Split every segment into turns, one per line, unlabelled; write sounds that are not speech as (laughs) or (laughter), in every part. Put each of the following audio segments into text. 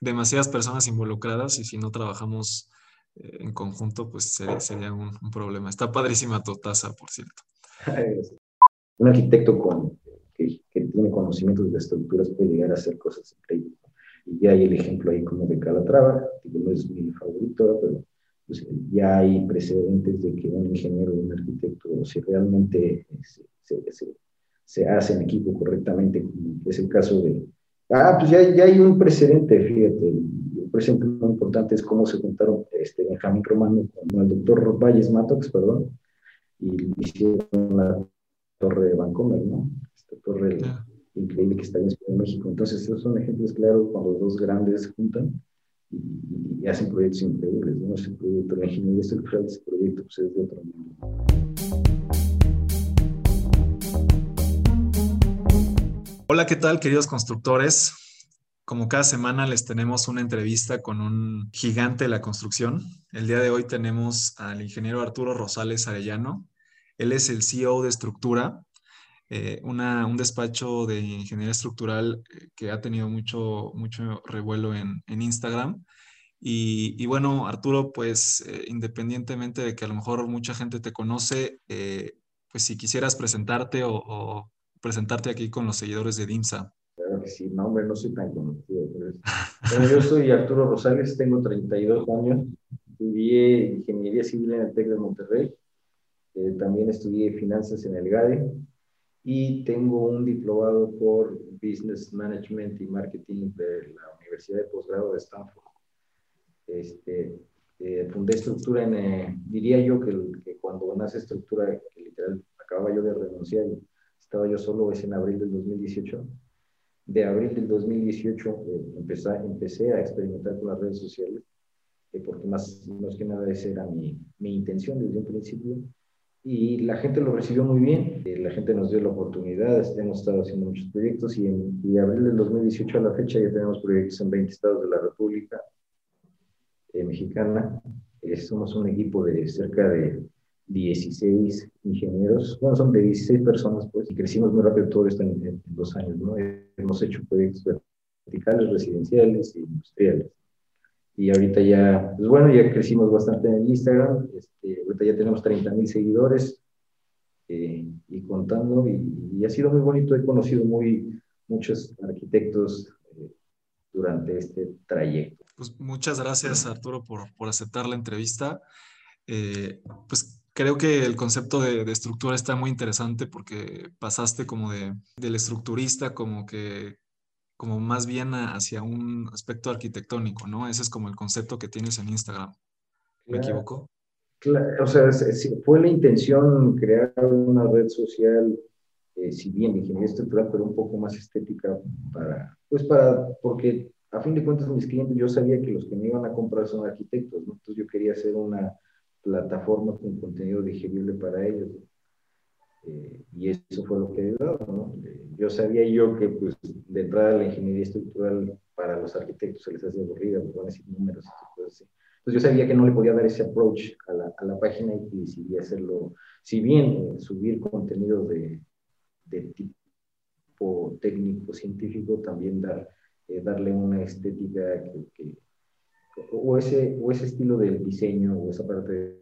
demasiadas personas involucradas y si no trabajamos eh, en conjunto, pues sería, un, problema. Está padrísima tu taza, por cierto.
un arquitecto con, que, tiene conocimientos de estructuras puede llegar a hacer cosas increíbles. Y ya hay el ejemplo ahí como de Calatrava, que no es mi favorito, pero pues, ya hay precedentes de que un ingeniero y un arquitecto, si realmente se, se, se hace en equipo correctamente, como es el caso de... Ah, pues ya, ya hay un precedente, fíjate, por ejemplo, lo importante es cómo se juntaron este, Benjamín Romano con el doctor Valles Matox, perdón, y hicieron la torre de Vancomer, ¿no? Esta torre increíble que está en México. Entonces, esos son ejemplos claros cuando los dos grandes juntan y, hacen proyectos increíbles, ¿no? Ese proyecto, la ingeniería estructural de ese proyecto pues, es de otro mundo.
Hola, ¿qué tal, queridos constructores? Como cada semana les tenemos una entrevista con un gigante de la construcción. El día de hoy tenemos al ingeniero Arturo Rosales Arellano. Él es el CEO de Estructura, eh, un despacho de ingeniería estructural eh, que ha tenido mucho, mucho revuelo en, Instagram. Y, bueno, Arturo, pues eh, independientemente de que a lo mejor mucha gente te conoce, pues si quisieras presentarte o presentarte aquí con los seguidores de DIMSA
que sí, no, hombre, no soy tan conocido. Bueno, yo soy Arturo Rosales, tengo 32 años, estudié Ingeniería Civil en el TEC de Monterrey, eh, también estudié Finanzas en el GADE y tengo un diplomado por Business Management y Marketing de la Universidad de Posgrado de Stanford. Este, eh, fundé estructura en, eh, diría yo que, que, cuando nace estructura, que literal acababa yo de renunciar y estaba yo solo, es en abril del 2018 de abril del 2018 eh, empecé, empecé a experimentar con las redes sociales, eh, porque más, más que nada esa era mi, mi, intención desde un principio. Y la gente lo recibió muy bien, eh, la gente nos dio la oportunidad, hemos estado haciendo muchos proyectos y en de abril del 2018 a la fecha ya tenemos proyectos en 20 estados de la República Mexicana. somos un equipo de cerca de 16 ingenieros, bueno, son de 16 personas, pues, y crecimos muy rápido todo esto en, dos años, ¿no? Hemos hecho proyectos verticales, residenciales e industriales. Y ahorita ya, pues bueno, ya crecimos bastante en el Instagram, este, ahorita ya tenemos 30 mil seguidores eh, y contando, y, ha sido muy bonito, he conocido muy, muchos arquitectos eh, durante este trayecto.
Pues muchas gracias Arturo por, por aceptar la entrevista. Eh, pues creo que el concepto de, estructura está muy interesante porque pasaste como de, del estructurista como que como más bien hacia un aspecto arquitectónico, ¿no? Ese es como el concepto que tienes en Instagram. ¿Me equivoco?
o sea, fue la intención crear una red social, eh, si bien de ingeniería estructural, pero un poco más estética para, pues para, porque a fin de cuentas mis clientes, yo sabía que los que me iban a comprar son arquitectos, ¿no? Entonces yo quería hacer una, plataforma con contenido digerible para ellos. Eh, y eso fue lo que ayudó. ¿no? Eh, yo sabía yo que pues, de entrada la ingeniería estructural para los arquitectos se les hace aburrida, van a decir números y cosas así. Entonces yo sabía que no le podía dar ese approach a la, a la página y decidí hacerlo, si bien eh, subir contenido de, de, tipo técnico, científico, también dar, darle una estética que o ese, o ese estilo del diseño o esa parte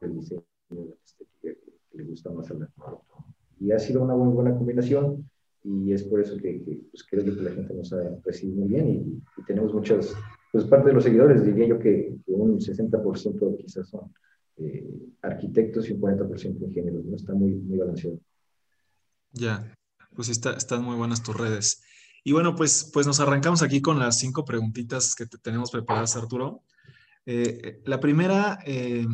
del diseño de estética que, le gusta más a la Y ha sido una muy buena combinación y es por eso que, pues, creo que la gente nos ha recibido muy bien y, tenemos muchas, pues parte de los seguidores, diría yo que, un 60% quizás son eh, arquitectos y un 40% ingenieros, ¿no? Está muy, muy balanceado.
Ya, pues está, están muy buenas tus redes. Y bueno, pues, pues nos arrancamos aquí con las cinco preguntitas que te tenemos preparadas, Arturo. Eh, la primera, eh,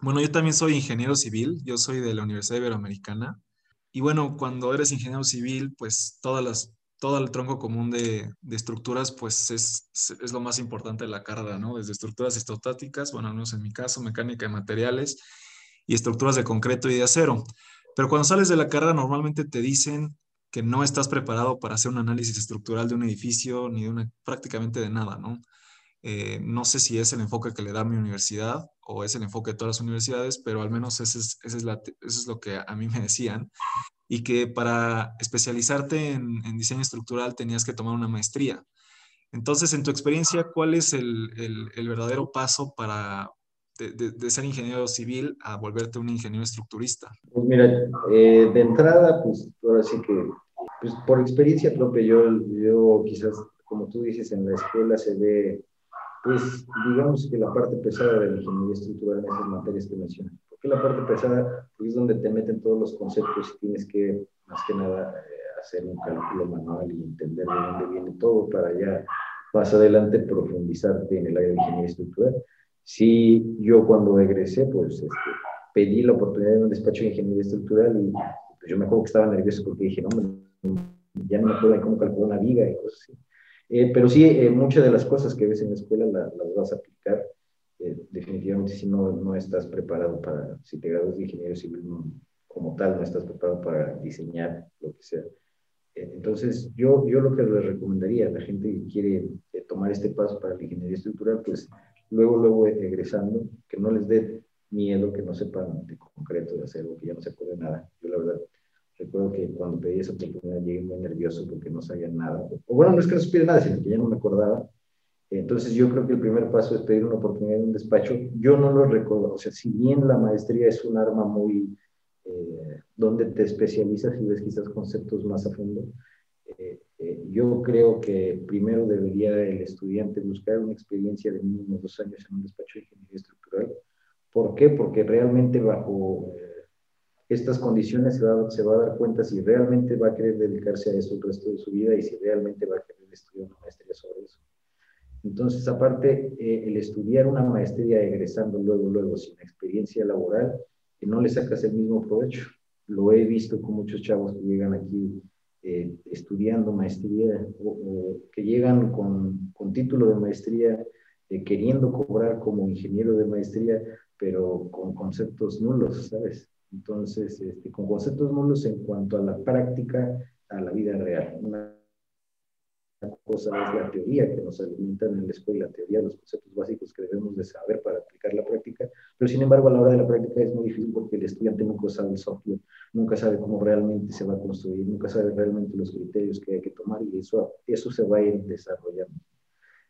bueno, yo también soy ingeniero civil, yo soy de la Universidad Iberoamericana. Y bueno, cuando eres ingeniero civil, pues todas las, todo el tronco común de, de estructuras, pues es, es, lo más importante de la carrera, ¿no? Desde estructuras estáticas, bueno, no es en mi caso, mecánica de materiales y estructuras de concreto y de acero. Pero cuando sales de la carrera, normalmente te dicen que no estás preparado para hacer un análisis estructural de un edificio ni prácticamente de nada, ¿no? Eh, no sé si es el enfoque que le da mi universidad o es el enfoque de todas las universidades, pero al menos ese es, ese es, eso es lo que a mí me decían. Y que para especializarte en, diseño estructural tenías que tomar una maestría. Entonces, en tu experiencia, ¿cuál es el, verdadero paso para de, ser ingeniero civil a volverte un ingeniero estructurista?
Pues mira, eh, de entrada, pues ahora sí que, pues por experiencia propia, yo, yo quizás, como tú dices, en la escuela se ve, pues digamos que la parte pesada de la ingeniería estructural en esas materias que mencionas. Porque la parte pesada pues, es donde te meten todos los conceptos y tienes que, más que nada, eh, hacer un cálculo manual y entender de dónde viene todo para ya más adelante profundizar en el área de ingeniería estructural. Sí, yo cuando egresé, pues este, pedí la oportunidad de un despacho de ingeniería estructural y pues, yo me acuerdo que estaba nervioso porque dije, no, ya no me acuerdo de cómo calcular una viga y cosas así. Eh, pero sí, eh, muchas de las cosas que ves en la escuela las, vas a aplicar. Eh, definitivamente si no, no estás preparado para, si te gradúas de ingeniero civil como tal, no estás preparado para diseñar lo que sea. Entonces, yo, yo lo que les recomendaría a la gente que quiere tomar este paso para la ingeniería estructural, pues luego, luego egresando, que no les dé miedo, que no sepan de concreto de hacer que ya no se puede nada. Yo la verdad recuerdo que cuando pedí esa oportunidad llegué muy nervioso porque no sabía nada. O bueno, no es que no supiera nada, sino que ya no me acordaba. Entonces yo creo que el primer paso es pedir una oportunidad en un despacho. Yo no lo recuerdo, o sea, si bien la maestría es un arma muy eh, donde te especializas y ves quizás conceptos más a fondo. Eh, eh, yo creo que primero debería el estudiante buscar una experiencia de mínimo dos años en un despacho de ingeniería estructural. ¿Por qué? Porque realmente bajo estas condiciones se va, se va, a dar cuenta si realmente va a querer dedicarse a eso el resto de su vida y si realmente va a querer estudiar una maestría sobre eso. Entonces, aparte, el estudiar una maestría egresando luego, luego, sin experiencia laboral, que no le sacas el mismo provecho. Lo he visto con muchos chavos que llegan aquí eh, estudiando maestría o, que llegan con, con, título de maestría, eh, queriendo cobrar como ingeniero de maestría, pero con conceptos nulos, ¿sabes? Entonces, este, con conceptos nulos en cuanto a la práctica, a la vida real. Cosa es la teoría que nos alimentan en la escuela, la teoría, los conceptos básicos que debemos de saber para aplicar la práctica, pero sin embargo a la hora de la práctica es muy difícil porque el estudiante nunca sabe el software, nunca sabe cómo realmente se va a construir, nunca sabe realmente los criterios que hay que tomar y eso, eso se va a ir desarrollando.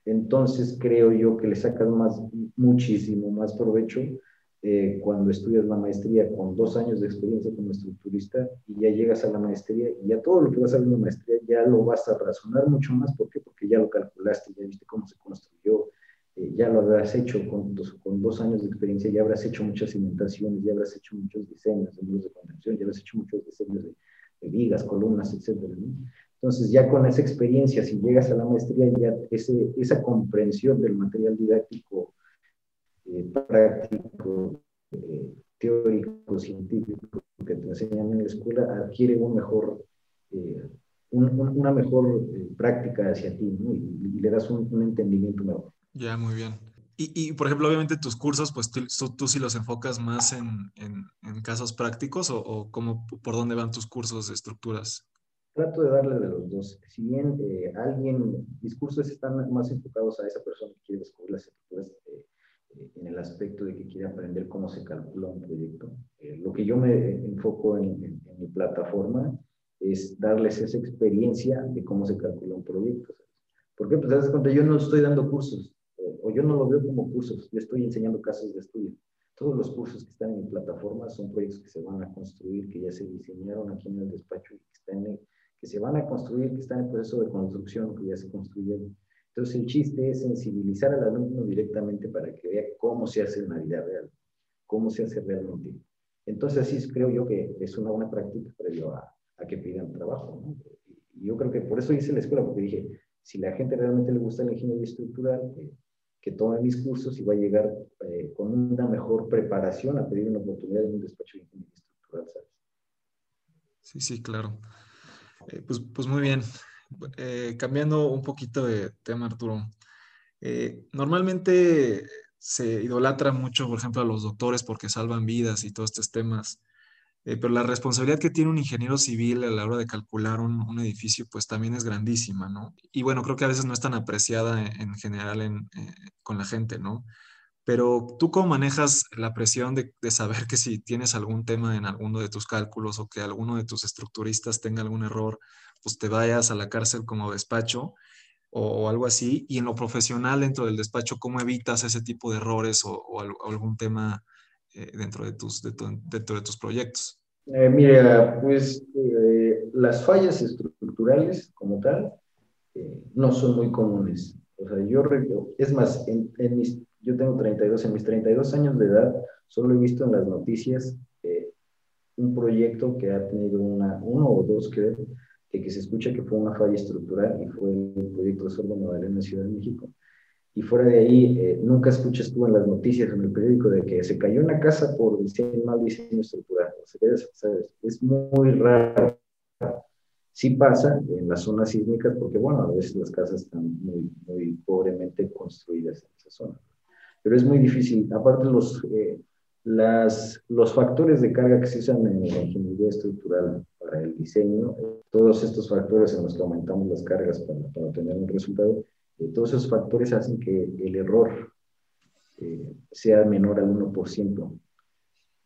Entonces creo yo que le sacas más, muchísimo más provecho eh, cuando estudias la maestría con dos años de experiencia como estructurista y ya llegas a la maestría y ya todo lo que vas a ver en la maestría ya lo vas a razonar mucho más. ¿Por qué? Porque ya lo calculaste, ya viste cómo se construyó, eh, ya lo habrás hecho con dos, con dos años de experiencia, ya habrás hecho muchas cimentaciones, ya habrás hecho muchos diseños de muros de contención, ya habrás hecho muchos diseños de, vigas, columnas, etcétera. Entonces, ya con esa experiencia, si llegas a la maestría, ya ese, esa comprensión del material didáctico eh, práctico, eh, teórico, científico que te enseñan en la escuela adquiere un mejor, eh, una mejor práctica hacia ti y, le das un, entendimiento mejor.
Ya, muy bien. Y, y, por ejemplo, obviamente tus cursos, pues tú, tú, sí los enfocas más en, en, en casos prácticos o, o cómo, por dónde van tus cursos de estructuras?
Trato de darle de los dos. Si bien alguien, mis cursos están más enfocados a esa persona que quiere descubrir las estructuras en el aspecto de que quiere aprender cómo se calcula un proyecto. Eh, lo que yo me enfoco en, mi plataforma es darles esa experiencia de cómo se calcula un proyecto. ¿Por qué? Pues cuenta, yo no estoy dando cursos, eh, o yo no lo veo como cursos, yo estoy enseñando casos de estudio. Todos los cursos que están en mi plataforma son proyectos que se van a construir, que ya se diseñaron aquí en el despacho, que, están que se van a construir, que están en proceso de construcción, que ya se construyeron. Entonces el chiste es sensibilizar al alumno directamente para que vea cómo se hace en la vida real, cómo se hace realmente. Entonces así creo yo que es una buena práctica previo a, a que pidan trabajo. Y yo creo que por eso hice la escuela, porque dije, si la gente realmente le gusta la ingeniería estructural, que tome mis cursos y va a llegar eh, con una mejor preparación a pedir una oportunidad en un despacho de ingeniería estructural, ¿sabes?
Sí, sí, claro. Eh, pues, pues muy bien. Eh, cambiando un poquito de tema, Arturo. Eh, normalmente se idolatra mucho, por ejemplo, a los doctores porque salvan vidas y todos estos temas. Eh, pero la responsabilidad que tiene un ingeniero civil a la hora de calcular un, edificio, pues también es grandísima, ¿no? Y bueno, creo que a veces no es tan apreciada en, general con la gente, ¿no? Pero tú cómo manejas la presión de, saber que si tienes algún tema en alguno de tus cálculos o que alguno de tus estructuristas tenga algún error pues te vayas a la cárcel como despacho. o, algo así? Y en lo profesional dentro del despacho, ¿cómo evitas ese tipo de errores o, algún tema eh, dentro, de tus, dentro de tus proyectos?
Eh, mira, pues eh, las fallas estructurales como tal no son muy comunes. O sea, yo, es más, en, mis, yo tengo 32, en mis 32 años de edad, solo he visto en las noticias un proyecto que ha tenido una, uno o dos, creo, que, que se escucha que fue una falla estructural y fue el proyecto de Sordo Magdalena en Ciudad de México. Y fuera de ahí, eh, nunca escuchas tú en las noticias, en el periódico, de que se cayó una casa por diseño, mal diseño estructural. O sea, ¿sabes? Es muy raro. Sí pasa en las zonas sísmicas, porque bueno, a veces las casas están muy, muy pobremente construidas en esa zona. Pero es muy difícil. Aparte, los, eh, las, los factores de carga que se usan en la ingeniería estructural para el diseño, todos estos factores en los que aumentamos las cargas para, para obtener un resultado, eh, todos esos factores hacen que el error eh, sea menor al 1%,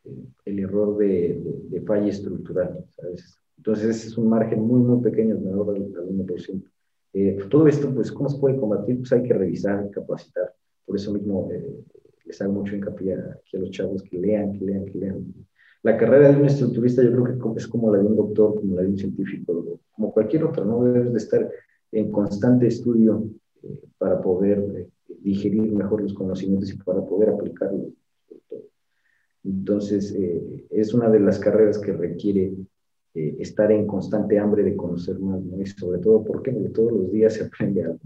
eh, el error de, de, falla estructural, ¿sabes? Entonces es un margen muy, muy pequeño, menor al, al 1%. todo esto, pues, ¿cómo se puede combatir? Pues hay que revisar, capacitar. Por eso mismo les hago mucho hincapié aquí a los chavos que lean, que lean, que lean. La carrera de un estructurista yo creo que es como la de un doctor, como la de un científico, como cualquier otra, ¿no? Debes de estar en constante estudio eh, para poder eh, digerir mejor los conocimientos y para poder aplicarlos. Entonces, eh, es una de las carreras que requiere estar en constante hambre de conocer más, ¿no? Y sobre todo porque todos los días se aprende algo.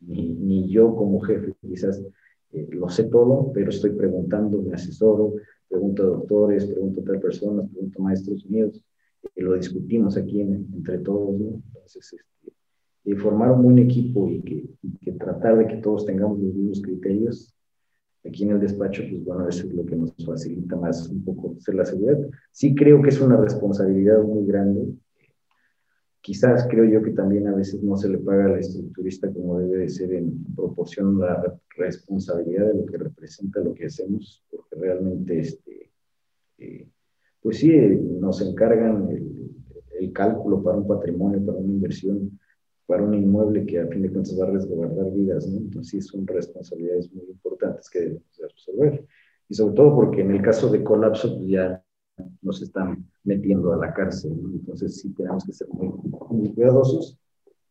Ni, ni yo como jefe quizás eh, lo sé todo, pero estoy preguntando, me asesoro, pregunto a doctores, pregunto a otras personas, pregunto a maestros míos, y lo discutimos aquí entre todos, ¿no? Entonces, este, formar un buen equipo y que, tratar de que todos tengamos los mismos criterios, aquí en el despacho, pues bueno, eso es lo que nos facilita más un poco hacer la seguridad. Sí creo que es una responsabilidad muy grande Quizás creo yo que también a veces no se le paga al estructurista como debe de ser en proporción la responsabilidad de lo que representa lo que hacemos, porque realmente, este, eh, pues sí, nos encargan el, cálculo para un patrimonio, para una inversión, para un inmueble que a fin de cuentas va a resguardar vidas, ¿no? Entonces sí son responsabilidades muy importantes que debemos resolver. Y sobre todo porque en el caso de colapso, pues ya nos están metiendo a la cárcel. Entonces sí tenemos que ser muy, cuidadosos.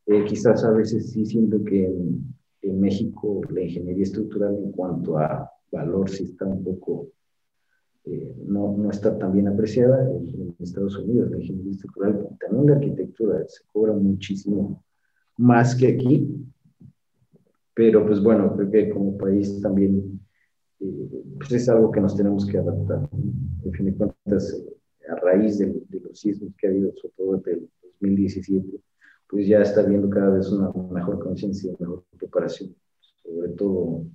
Eh, quizás a veces sí siento que en, México la ingeniería estructural en cuanto a valor sí está un poco, eh, no, no, está tan bien apreciada. En, Estados Unidos la ingeniería estructural, también la arquitectura se cobra muchísimo más que aquí. Pero pues bueno, creo que como país también pues es algo que nos tenemos que adaptar. En fin de cuentas, a raíz de, los sismos que ha habido, sobre todo desde el 2017, pues ya está habiendo cada vez una mejor conciencia, mejor preparación, sobre todo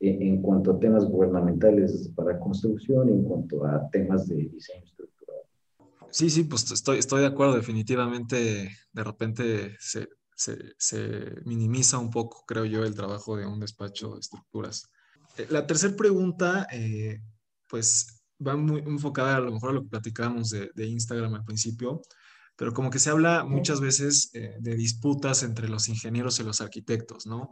en, cuanto a temas gubernamentales para construcción, en cuanto a temas de diseño estructural.
Sí, sí, pues estoy, estoy de acuerdo, definitivamente de repente se, se, se minimiza un poco, creo yo, el trabajo de un despacho de estructuras. Eh, la tercera pregunta, eh, pues va muy enfocada a lo mejor a lo que platicábamos de, Instagram al principio, pero como que se habla muchas veces eh, de disputas entre los ingenieros y los arquitectos, ¿no?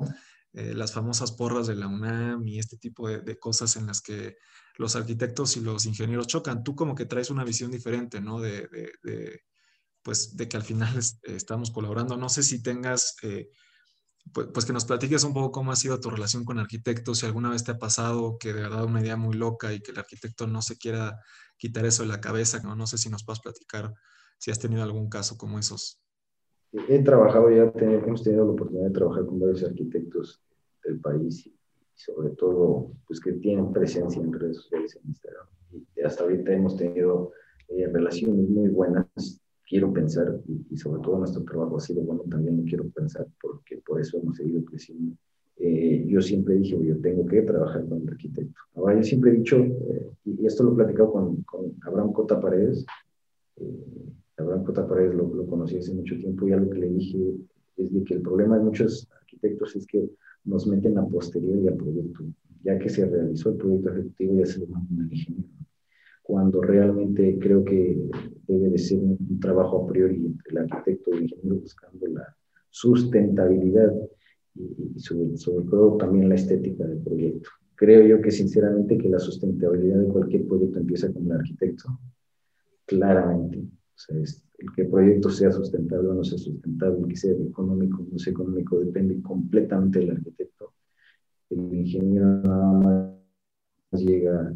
las famosas porras de la UNAM y este tipo de, cosas en las que los arquitectos y los ingenieros chocan. Tú como que traes una visión diferente, ¿no? De, pues, de que al final estamos colaborando. No sé si tengas pues, pues, que nos platiques un poco cómo ha sido tu relación con arquitectos, si alguna vez te ha pasado que de verdad una idea muy loca y que el arquitecto no se quiera quitar eso de la cabeza, no, no sé si nos puedes platicar si has tenido algún caso como esos.
He trabajado ya, hemos tenido la oportunidad de trabajar con varios arquitectos del país y, sobre todo pues que tienen presencia en redes sociales en Instagram. Y hasta ahorita hemos tenido eh, relaciones muy buenas quiero pensar, y, sobre todo nuestro trabajo ha sido bueno, también lo quiero pensar, porque por eso hemos seguido creciendo. Eh, yo siempre dije, yo tengo que trabajar con el arquitecto. Ahora, yo siempre he dicho, eh, y esto lo he platicado con, con Abraham Cota Paredes, eh, Abraham Cota Paredes lo, lo, conocí hace mucho tiempo, y algo que le dije es de que el problema de muchos arquitectos es que nos meten a posteriori al proyecto. Ya que se realizó el proyecto ejecutivo, ya se lo mandan al ingeniero cuando realmente creo que debe de ser un, trabajo a priori entre el arquitecto y el ingeniero buscando la sustentabilidad y, sobre, todo también la estética del proyecto. Creo yo que sinceramente que la sustentabilidad de cualquier proyecto empieza con el arquitecto, claramente. O sea, el que el proyecto sea sustentable o no sea sustentable, que sea económico o no sea económico, depende completamente del arquitecto. El ingeniero nada más llega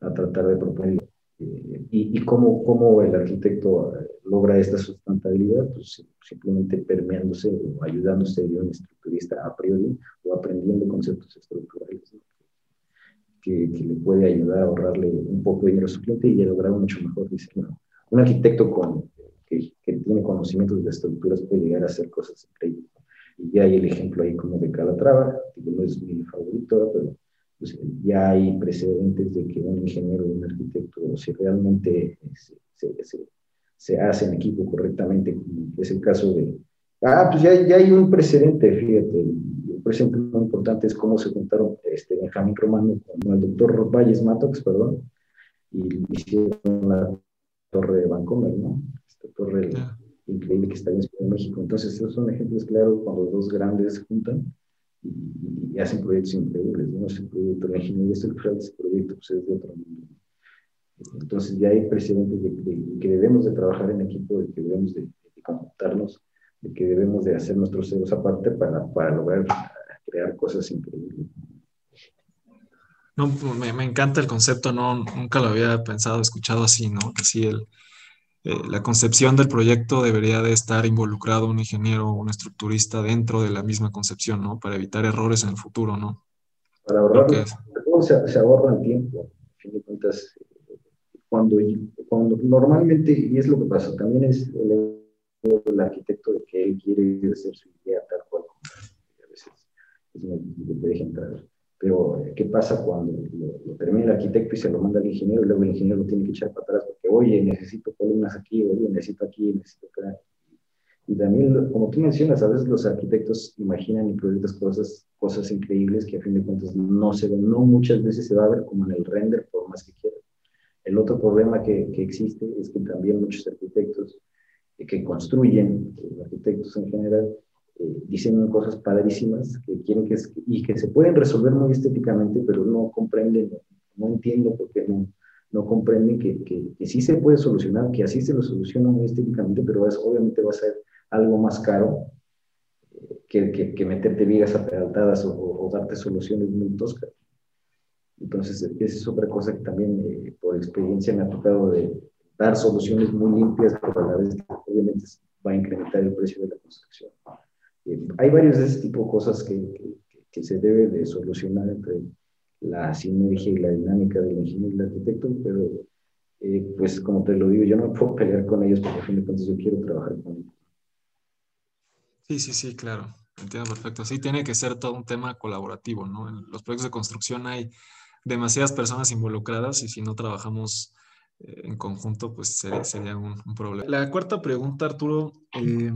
a tratar de proponer eh, y, y cómo, cómo, el arquitecto eh, logra esta sustentabilidad, pues simplemente permeándose o ayudándose de un estructurista a priori o aprendiendo conceptos estructurales que, que, le puede ayudar a ahorrarle un poco de dinero a su cliente y a lograr mucho mejor diseño. Un arquitecto con, que, que, tiene conocimientos de estructuras puede llegar a hacer cosas increíbles. Y ya hay el ejemplo ahí como de Calatrava, que no es mi favorito, pero pues, ya hay precedentes de que un ingeniero un arquitecto, si realmente se, se, se, hace en equipo correctamente, como es el caso de... Ah, pues ya, ya hay un precedente, fíjate, un precedente muy importante es cómo se juntaron este, Benjamín Romano con el doctor Valles Matox, perdón, y hicieron la torre de Vancomer, ¿no? Esta torre increíble que está en México. Entonces, esos son ejemplos claros cuando dos grandes juntan y, hacen proyectos increíbles, ¿no? Ese proyecto, la ingeniería estructural de ese proyecto pues, es de otro mundo. Entonces ya hay precedentes de, que debemos de trabajar en equipo, de que debemos de, de de que debemos de hacer nuestros ceros aparte para, para lograr crear cosas increíbles.
No, me, me, encanta el concepto, no, nunca lo había pensado, escuchado así, ¿no? Que sí, el, eh, la concepción del proyecto debería de estar involucrado un ingeniero o un estructurista dentro de la misma concepción, ¿no? Para evitar errores en el futuro, ¿no?
Para ahorrar, se, se ahorra el tiempo. A fin de cuentas, cuando, cuando normalmente, y es lo que pasa, también es el, el arquitecto de que él quiere hacer su idea tal cual, a veces es muy difícil que te entrar pero, ¿qué pasa cuando lo, termina el arquitecto y se lo manda al ingeniero y luego el ingeniero lo tiene que echar para atrás porque, oye, necesito columnas aquí, oye, necesito aquí, necesito acá? Y también, como tú mencionas, a veces los arquitectos imaginan y proyectan cosas, cosas increíbles que a fin de cuentas no se ven, no muchas veces se va a ver como en el render, por más que quieran. El otro problema que, existe es que también muchos arquitectos que construyen, arquitectos en general, eh, diseñan cosas padrísimas que quieren que, y que se pueden resolver muy estéticamente, pero no comprenden, no entiendo por qué no, no comprenden que, que, sí se puede solucionar, que así se lo soluciona muy estéticamente, pero obviamente va a ser algo más caro eh, que, que, meterte vigas apedaltadas o, o, darte soluciones muy toscas. Entonces, esa es otra cosa que también eh, por experiencia me ha tocado de dar soluciones muy limpias, pero a la vez obviamente va a incrementar el precio de la construcción. Eh, hay varios de ese tipo de cosas que, que, se debe de solucionar entre la sinergia y la dinámica del ingeniero y el arquitecto, pero eh, pues como te lo digo, yo no puedo pelear con ellos porque a fin de cuentas yo quiero trabajar con ellos.
Sí, sí, sí, claro, entiendo perfecto. Sí, tiene que ser todo un tema colaborativo, ¿no? En los proyectos de construcción hay demasiadas personas involucradas y si no trabajamos eh, en conjunto, pues sería, un, problema. La cuarta pregunta, Arturo, eh,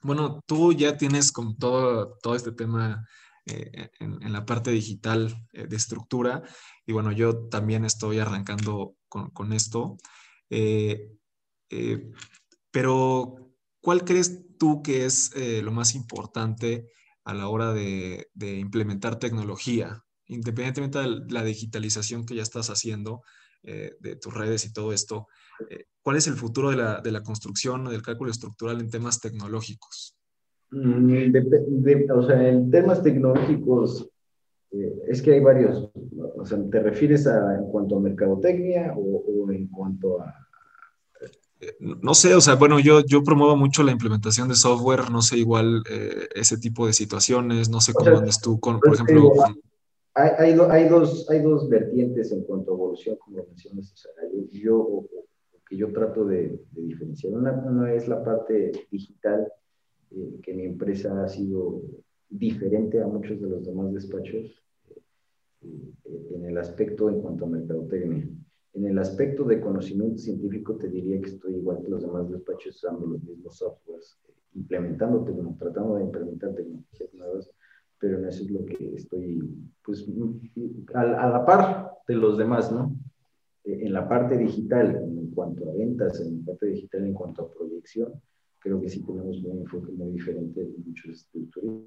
bueno, tú ya tienes con todo, todo este tema eh, en, la parte digital de estructura y bueno, yo también estoy arrancando con, esto. Pero, ¿cuál crees tú que es lo más importante a la hora de, implementar tecnología? Independientemente de la digitalización que ya estás haciendo de tus redes y todo esto, ¿Cuál es el futuro de la, de la construcción, del cálculo estructural en temas tecnológicos?
Mm, o sea, en temas tecnológicos, eh, es que hay varios. O sea, ¿te refieres a en cuanto a mercadotecnia o, en cuanto a
eh, no sé, o sea, bueno, yo, yo promuevo mucho la implementación de software, no sé, igual eh, ese tipo de situaciones, no sé cómo andes tú con, por ejemplo...
Hay, hay, hay, dos, hay dos vertientes en cuanto a evolución, como mencionas, o sea, yo, que yo trato de, diferenciar. Una, es la parte digital, eh, que mi empresa ha sido diferente a muchos de los demás despachos eh, en el aspecto en cuanto a mercadotecnia. En el aspecto de conocimiento científico te diría que estoy igual que los demás despachos usando los mismos softwares, implementando, tratando de implementar tecnologías nuevas, pero eso es lo que estoy, pues, a, a la par de los demás, ¿no? en la parte digital, en cuanto a ventas, en la parte digital, en cuanto a proyección, creo que sí tenemos un enfoque muy diferente de muchos estructuras.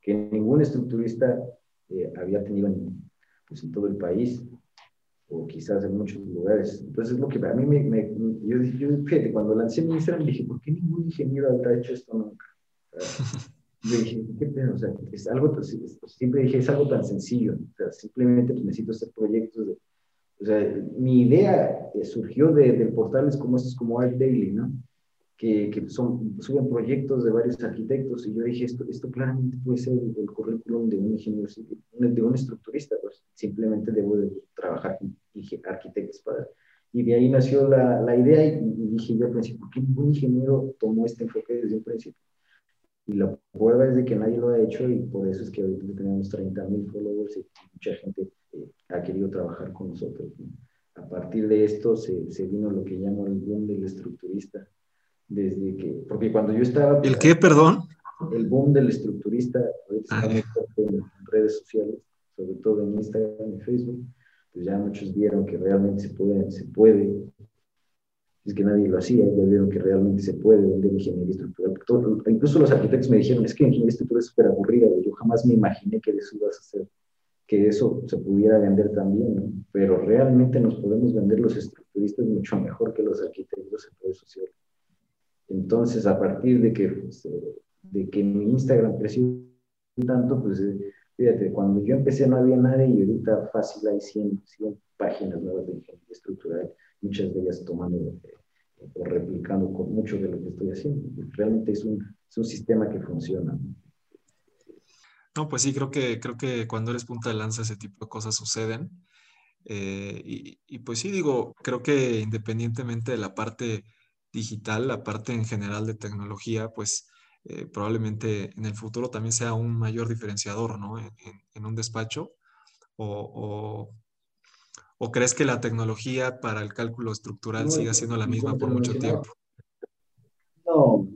que ningún estructurista eh, había tenido en, pues, en todo el país o quizás en muchos lugares. Entonces, lo que a mí me, yo, yo, fíjate, cuando lancé mi Instagram dije, ¿por qué ningún ingeniero habrá hecho esto nunca? (laughs) yo dije, ¿qué O sea, es algo, siempre dije, es algo tan sencillo, o sea, simplemente pues, necesito hacer proyectos de, o sea, mi idea eh, surgió de, de portales como estos, como Art Daily, ¿no? Que, que, son, suben proyectos de varios arquitectos y yo dije, esto, esto claramente puede ser el, currículum de un ingeniero de un estructurista, pues simplemente debo de trabajar con arquitectos para... Y de ahí nació la, la idea y, dije yo al principio, ¿por qué ningún ingeniero tomó este enfoque desde un principio? Y la prueba es de que nadie lo ha hecho y por eso es que ahorita tenemos 30 mil followers y mucha gente eh, ha querido trabajar con nosotros. A partir de esto se, se, vino lo que llamo el boom del estructurista. Desde que, porque cuando yo estaba...
¿El qué, perdón?
El boom del estructurista, ah, en redes sociales, sobre todo en Instagram y Facebook, pues ya muchos vieron que realmente se puede, se puede es que nadie lo hacía, ya vieron que realmente se puede vender ingeniería estructural. incluso los arquitectos me dijeron, es que ingeniería estructural es súper aburrida, yo jamás me imaginé que eso ibas a hacer, que eso se pudiera vender también, pero realmente nos podemos vender los estructuristas mucho mejor que los arquitectos en redes sociales. Entonces, a partir de que, pues, de que mi Instagram creció tanto, pues eh, fíjate, cuando yo empecé no había nadie y ahorita fácil hay 100, 100 páginas nuevas de ingeniería estructural muchas de ellas tomando eh, o replicando con mucho de lo que estoy haciendo. Realmente es un, es un sistema que funciona.
¿no? pues sí, creo que, creo que cuando eres punta de lanza ese tipo de cosas suceden. Eh, y, pues sí, digo, creo que independientemente de la parte digital, la parte en general de tecnología, pues eh, probablemente en el futuro también sea un mayor diferenciador, ¿no? En, un despacho o, ¿O crees que la tecnología para el cálculo estructural siga siendo la misma por mucho tiempo?
No,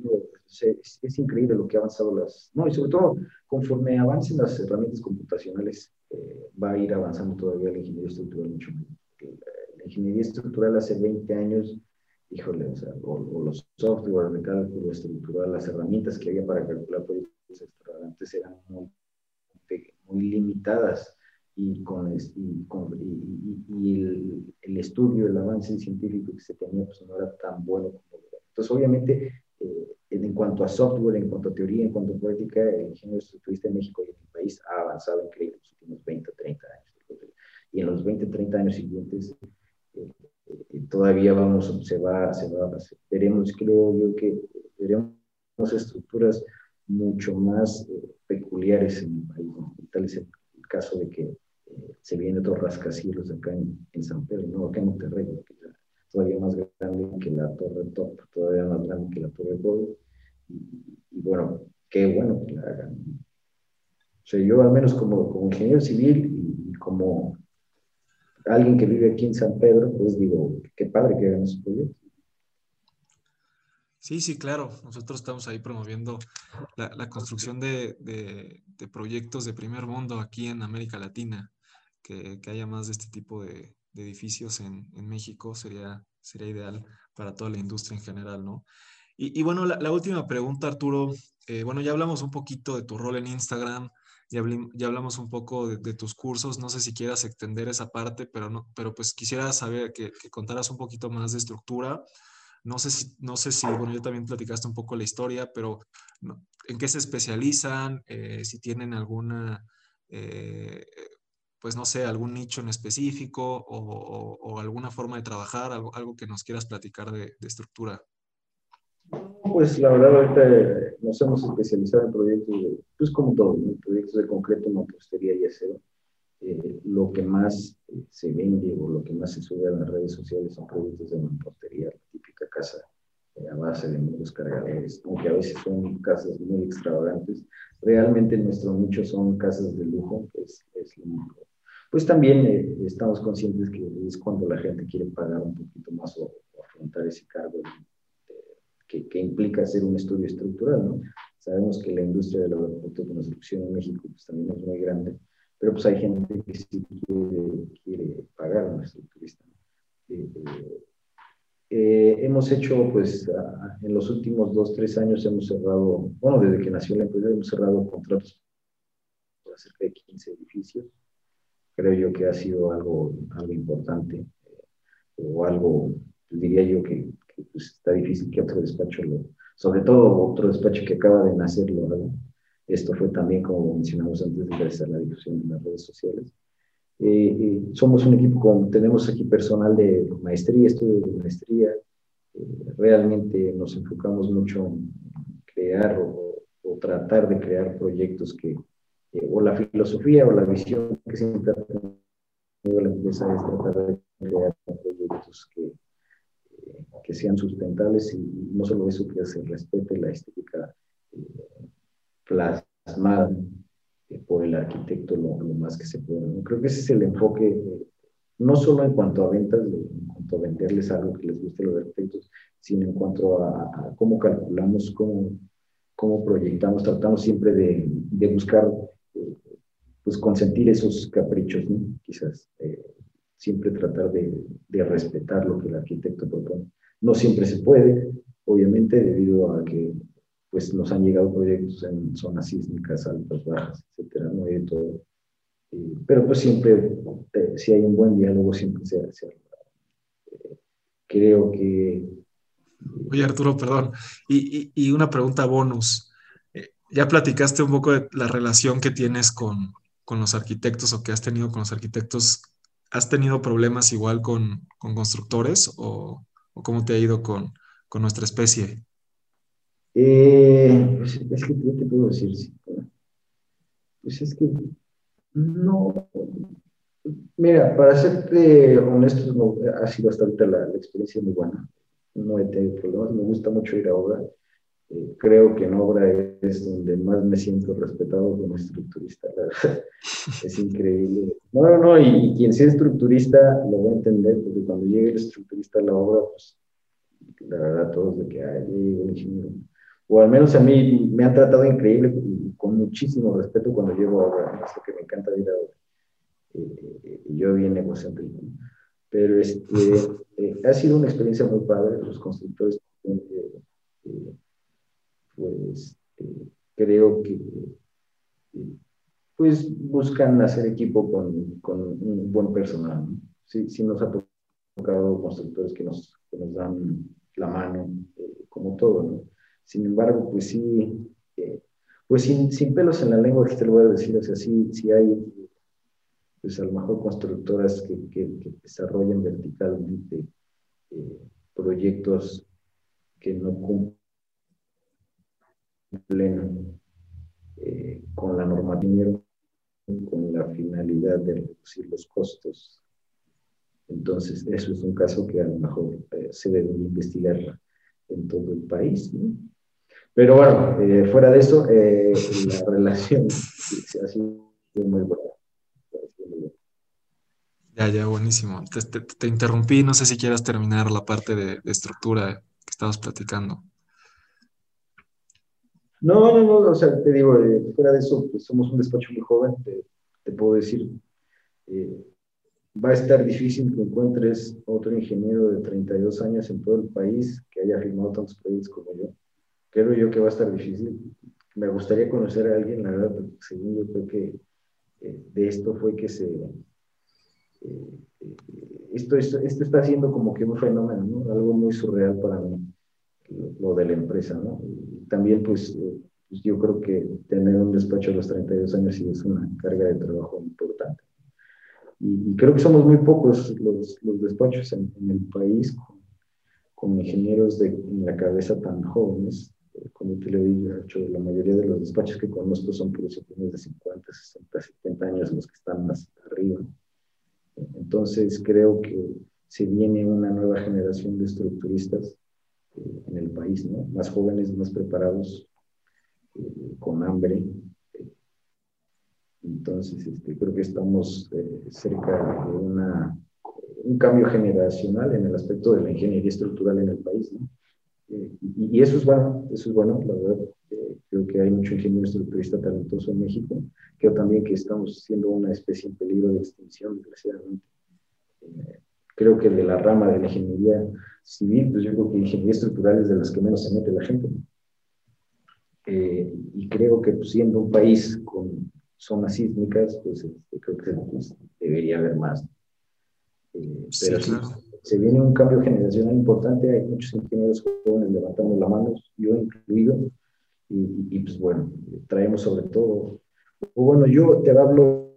es, increíble lo que ha avanzado las... No, y sobre todo, conforme avancen las herramientas computacionales, eh, va a ir avanzando todavía la ingeniería estructural mucho más. La ingeniería estructural hace 20 años, híjole, o, sea, o, los software de cálculo estructural, las herramientas que había para calcular proyectos antes eran muy, muy limitadas y, con, y, con, y, el, el, estudio, el avance científico que se tenía, pues no era tan bueno como era. Entonces, obviamente, eh, en cuanto a software, en cuanto a teoría, en cuanto a política, el ingenio estructurista en México y en el país ha avanzado increíble en los últimos 20 o 30 años. Y en los 20 o 30 años siguientes, eh, eh, todavía vamos, se va, se va, veremos, creo yo que veremos estructuras mucho más peculiares en el país, tal es el caso de que se vienen otros rascacielos acá en, en, San Pedro, no, acá en Monterrey, todavía más grande que la Torre Top, todavía más grande que la Torre Boy. Y, bueno, qué bueno que la hagan. O sea, yo al menos como, ingeniero civil y, como alguien que vive aquí en San Pedro, pues digo, qué padre que hagan esos proyectos.
Sí, sí, claro. Nosotros estamos ahí promoviendo la, construcción de, proyectos de primer mundo aquí en América Latina que, haya más de este tipo de, edificios en, México sería, sería ideal para toda la industria en general, ¿no? Y, bueno, la, última pregunta, Arturo. Eh, bueno, ya hablamos un poquito de tu rol en Instagram, ya, ya hablamos un poco de, tus cursos. No sé si quieras extender esa parte, pero, no, pero pues quisiera saber que, contaras un poquito más de estructura. No sé si, no sé si, bueno, yo también platicaste un poco la historia, pero ¿en qué se especializan? Eh, si tienen alguna eh, pues no sé, algún nicho en específico o, alguna forma de trabajar, algo, algo, que nos quieras platicar de, estructura.
Pues la verdad ahorita nos hemos especializado en proyectos, de, pues como todo, proyectos de concreto, mampostería y acero. Eh, lo que más eh, se vende o lo que más se sube a las redes sociales son proyectos de mampostería, la típica casa eh, a base de muros cargadores, aunque a veces son casas muy extravagantes. Realmente nuestro nicho son casas de lujo, que es, es lo pues también eh, estamos conscientes que es cuando la gente quiere pagar un poquito más o, afrontar ese cargo que, que, implica hacer un estudio estructural, ¿no? Sabemos que la industria de la construcción en México pues, también es muy grande, pero pues hay gente que sí quiere, quiere pagar a un estructurista. Eh, eh, eh, hemos hecho, pues, en los últimos dos, tres años hemos cerrado, bueno, desde que nació la empresa hemos cerrado contratos por cerca de 15 edificios. Creo yo que ha sido algo, algo importante eh, o algo, diría yo que, pues, está difícil que otro despacho lo, sobre todo otro despacho que acaba de nacer, ¿verdad? Esto fue también, como mencionamos antes, de hacer la difusión en las redes sociales. Eh, eh, somos un equipo con, tenemos aquí personal de maestría, estudio de maestría. Eh, realmente nos enfocamos mucho en crear o, tratar de crear proyectos que, o la filosofía o la visión que siempre ha tenido la empresa es tratar de crear proyectos que, que sean sustentables y no solo eso, que se respete la estética plasmada por el arquitecto lo, más que se pueda. Creo que ese es el enfoque, eh, no solo en cuanto a ventas, en cuanto a venderles algo que les guste a los arquitectos, sino en cuanto a, cómo calculamos, cómo, cómo proyectamos, tratamos siempre de, de buscar, eh, pues consentir esos caprichos, ¿no? quizás. Eh, siempre tratar de, de, respetar lo que el arquitecto propone. No siempre se puede, obviamente, debido a que pues nos han llegado proyectos en zonas sísmicas, altas, bajas, etcétera, no de todo. pero pues siempre, eh, si hay un buen diálogo, siempre se hace. Eh, creo que...
Oye, Arturo, perdón. Y, y, una pregunta bonus. Eh, ya platicaste un poco de la relación que tienes con, con los arquitectos o que has tenido con los arquitectos. ¿Has tenido problemas igual con, con constructores o, o, cómo te ha ido con, con nuestra especie?
Eh, pues, es que, ¿qué te puedo decir? Pues es que no. Mira, para serte honesto, no, ha sido hasta ahorita la, experiencia muy buena. No he tenido problemas, me gusta mucho ir a obra. Eh, creo que en obra es donde más me siento respetado como estructurista, la verdad. (laughs) es increíble. No, no, no, y, quien sea estructurista lo va a entender, porque cuando llegue el estructurista a la obra, pues la verdad, todos de que hay un ingeniero o al menos a mí me han tratado increíble y con muchísimo respeto cuando llego a obra, es lo que me encanta ir a obra. Eh, eh, yo bien egocéntrico. Pero este, (laughs) eh, ha sido una experiencia muy padre. Los constructores, pues creo que pues buscan hacer equipo con, con un buen personal. Sí, sí nos ha tocado constructores que nos, que nos dan la mano, como todo, ¿no? Sin embargo, pues sí, eh, pues sin, sin, pelos en la lengua, que te lo voy a decir, o sea, sí, sí hay, pues a lo mejor constructoras que, que, desarrollan verticalmente eh, proyectos que no cumplen eh, con la normativa, con la finalidad de reducir los costos. Entonces, eso es un caso que a lo mejor se debe investigar en todo el país. Pero bueno, eh, fuera de eso, eh, la (laughs) relación ha sido muy buena.
Ya, ya, buenísimo. Te, interrumpí, no sé si quieras terminar la parte de, estructura que estabas platicando.
No, no, no, o sea, te digo, eh, fuera de eso, pues somos un despacho muy joven, te, puedo decir, va a estar difícil que encuentres otro ingeniero de 32 años en todo el país que haya firmado tantos proyectos como yo creo yo que va a estar difícil. Me gustaría conocer a alguien, la verdad, porque según yo creo que eh, de esto fue que se... Eh, eh, esto, esto, esto, está siendo como que un fenómeno, ¿no? Algo muy surreal para mí, lo de la empresa, ¿no? Y también, pues, pues, yo creo que tener un despacho a los 32 años sí es una carga de trabajo importante. Y, creo que somos muy pocos los, los despachos en, el país con, con ingenieros de, en la cabeza tan jóvenes como te lo dicho, la mayoría de los despachos que conozco son profesionales de 50, 60, 70 años los que están más arriba. Entonces creo que se viene una nueva generación de estructuristas eh, en el país, ¿no? Más jóvenes, más preparados, eh, con hambre. Entonces este, creo que estamos eh, cerca de una, un cambio generacional en el aspecto de la ingeniería estructural en el país, ¿no? y, eso es bueno, eso es bueno, la verdad. Eh, creo que hay mucho ingeniero estructurista talentoso en México. Creo también que estamos siendo una especie en peligro de extinción, desgraciadamente. Eh, creo que de la rama de la ingeniería civil, pues yo creo que ingeniería estructural es de las que menos se mete la gente. Eh, y creo que pues, siendo un país con zonas sísmicas, pues este, creo que pues, debería haber más. Eh, pero sí, se viene un cambio generacional importante, hay muchos ingenieros jóvenes levantando la mano, yo incluido, y, pues bueno, traemos sobre todo, bueno, yo te hablo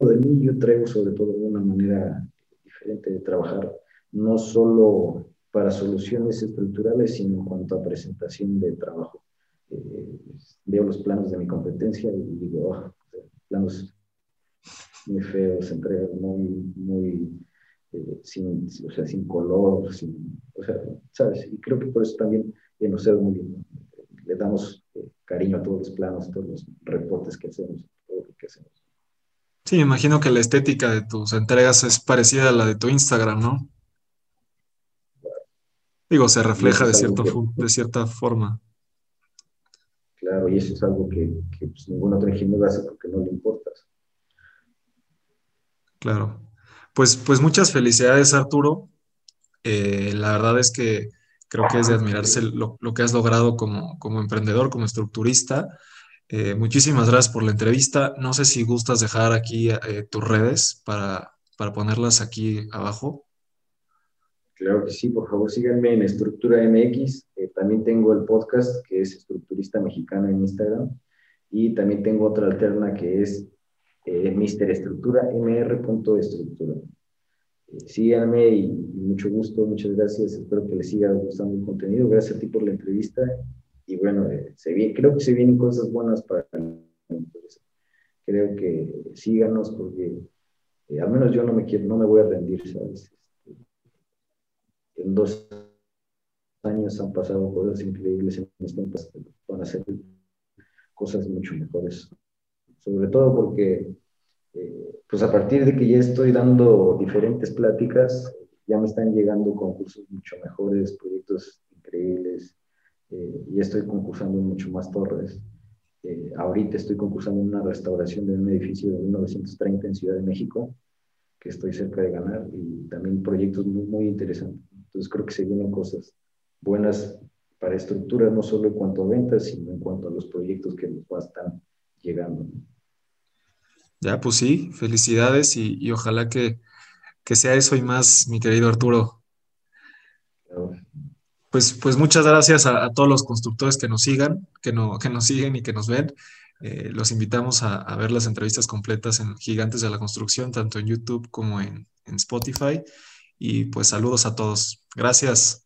de mí, yo traigo sobre todo una manera diferente de trabajar, no solo para soluciones estructurales, sino en cuanto a presentación de trabajo. Eh, veo los planos de mi competencia y digo, oh, planos muy feos, entregas muy, muy eh, sin, o sea, sin color, sin, o sea, ¿sabes? Y creo que por eso también en Oceo muy bien, le damos eh, cariño a todos los planos, a todos los reportes que hacemos, todo lo que hacemos.
Sí, imagino que la estética de tus entregas es parecida a la de tu Instagram, ¿no? Digo, se refleja de, cierto, de cierta forma.
Claro, y eso es algo que, que pues, ningún otro ingeniero hace porque no le importas.
Claro. Pues, pues muchas felicidades, Arturo. Eh, la verdad es que creo que es de admirarse lo, que has logrado como, como emprendedor, como estructurista. Eh, muchísimas gracias por la entrevista. No sé si gustas dejar aquí eh, tus redes para, para ponerlas aquí abajo.
Claro que sí, por favor síganme en Estructura MX. también tengo el podcast que es Estructurista Mexicano en Instagram. Y también tengo otra alterna que es eh, Mister Estructura, mr.estructura. Eh, síganme y, mucho gusto, muchas gracias. Espero que les siga gustando el contenido. Gracias a ti por la entrevista. Y bueno, eh, se creo que se vienen cosas buenas para. Creo que síganos porque eh, al menos yo no me quiero, no me voy a rendir, ¿sabes? Dos años han pasado cosas increíbles en este van a ser cosas mucho mejores sobre todo porque, eh, pues a partir de que ya estoy dando diferentes pláticas, ya me están llegando concursos mucho mejores, proyectos increíbles, eh, y estoy concursando mucho más torres. Eh, ahorita estoy concursando en una restauración de un edificio de 1930 en Ciudad de México, que estoy cerca de ganar, y también proyectos muy, muy interesantes. Entonces creo que se vienen cosas buenas para estructuras, no solo en cuanto a ventas, sino en cuanto a los proyectos que nos están llegando.
Ya, pues sí, felicidades y, ojalá que, sea eso y más, mi querido Arturo. Pues, pues muchas gracias a, todos los constructores que nos sigan, que, no, que nos siguen y que nos ven. Eh, los invitamos a, ver las entrevistas completas en Gigantes de la Construcción, tanto en YouTube como en, en Spotify. Y pues saludos a todos. Gracias.